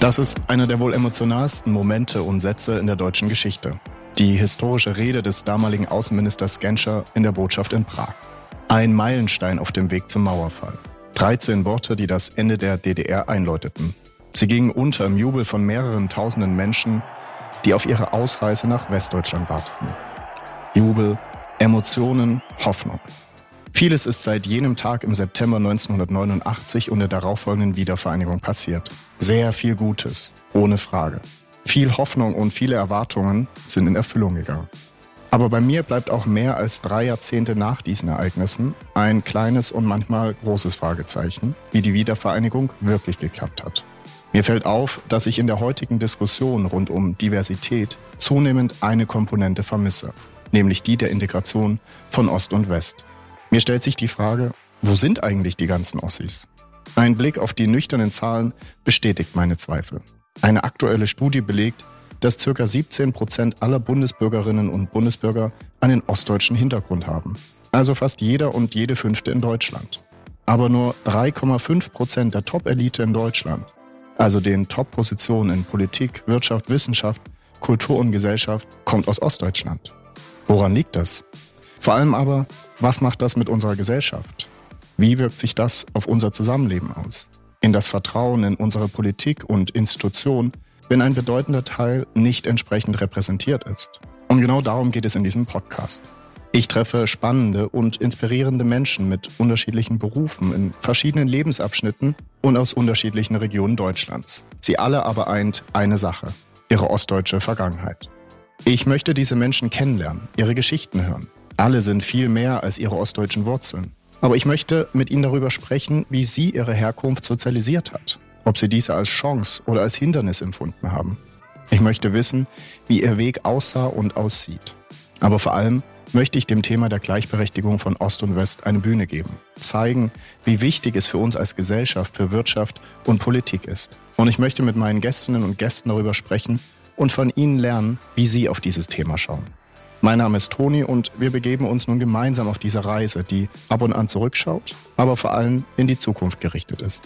Das ist einer der wohl emotionalsten Momente und Sätze in der deutschen Geschichte. Die historische Rede des damaligen Außenministers Genscher in der Botschaft in Prag. Ein Meilenstein auf dem Weg zum Mauerfall. 13 Worte, die das Ende der DDR einläuteten. Sie gingen unter im Jubel von mehreren tausenden Menschen, die auf ihre Ausreise nach Westdeutschland warteten. Jubel, Emotionen, Hoffnung. Vieles ist seit jenem Tag im September 1989 und der darauffolgenden Wiedervereinigung passiert. Sehr viel Gutes, ohne Frage. Viel Hoffnung und viele Erwartungen sind in Erfüllung gegangen. Aber bei mir bleibt auch mehr als drei Jahrzehnte nach diesen Ereignissen ein kleines und manchmal großes Fragezeichen, wie die Wiedervereinigung wirklich geklappt hat. Mir fällt auf, dass ich in der heutigen Diskussion rund um Diversität zunehmend eine Komponente vermisse, nämlich die der Integration von Ost und West. Mir stellt sich die Frage, wo sind eigentlich die ganzen Ossis? Ein Blick auf die nüchternen Zahlen bestätigt meine Zweifel. Eine aktuelle Studie belegt, dass ca. 17 Prozent aller Bundesbürgerinnen und Bundesbürger einen ostdeutschen Hintergrund haben. Also fast jeder und jede fünfte in Deutschland. Aber nur 3,5 Prozent der Top-Elite in Deutschland, also den Top-Positionen in Politik, Wirtschaft, Wissenschaft, Kultur und Gesellschaft, kommt aus Ostdeutschland. Woran liegt das? Vor allem aber, was macht das mit unserer Gesellschaft? Wie wirkt sich das auf unser Zusammenleben aus? In das Vertrauen in unsere Politik und Institutionen wenn ein bedeutender Teil nicht entsprechend repräsentiert ist. Und genau darum geht es in diesem Podcast. Ich treffe spannende und inspirierende Menschen mit unterschiedlichen Berufen in verschiedenen Lebensabschnitten und aus unterschiedlichen Regionen Deutschlands. Sie alle aber eint eine Sache, ihre ostdeutsche Vergangenheit. Ich möchte diese Menschen kennenlernen, ihre Geschichten hören. Alle sind viel mehr als ihre ostdeutschen Wurzeln. Aber ich möchte mit ihnen darüber sprechen, wie sie ihre Herkunft sozialisiert hat ob sie diese als Chance oder als Hindernis empfunden haben. Ich möchte wissen, wie ihr Weg aussah und aussieht. Aber vor allem möchte ich dem Thema der Gleichberechtigung von Ost und West eine Bühne geben. Zeigen, wie wichtig es für uns als Gesellschaft, für Wirtschaft und Politik ist. Und ich möchte mit meinen Gästinnen und Gästen darüber sprechen und von ihnen lernen, wie sie auf dieses Thema schauen. Mein Name ist Toni und wir begeben uns nun gemeinsam auf diese Reise, die ab und an zurückschaut, aber vor allem in die Zukunft gerichtet ist.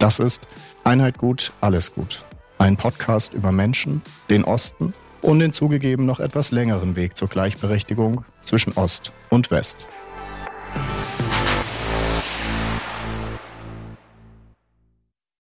Das ist Einheit gut, alles gut. Ein Podcast über Menschen, den Osten und den zugegeben noch etwas längeren Weg zur Gleichberechtigung zwischen Ost und West.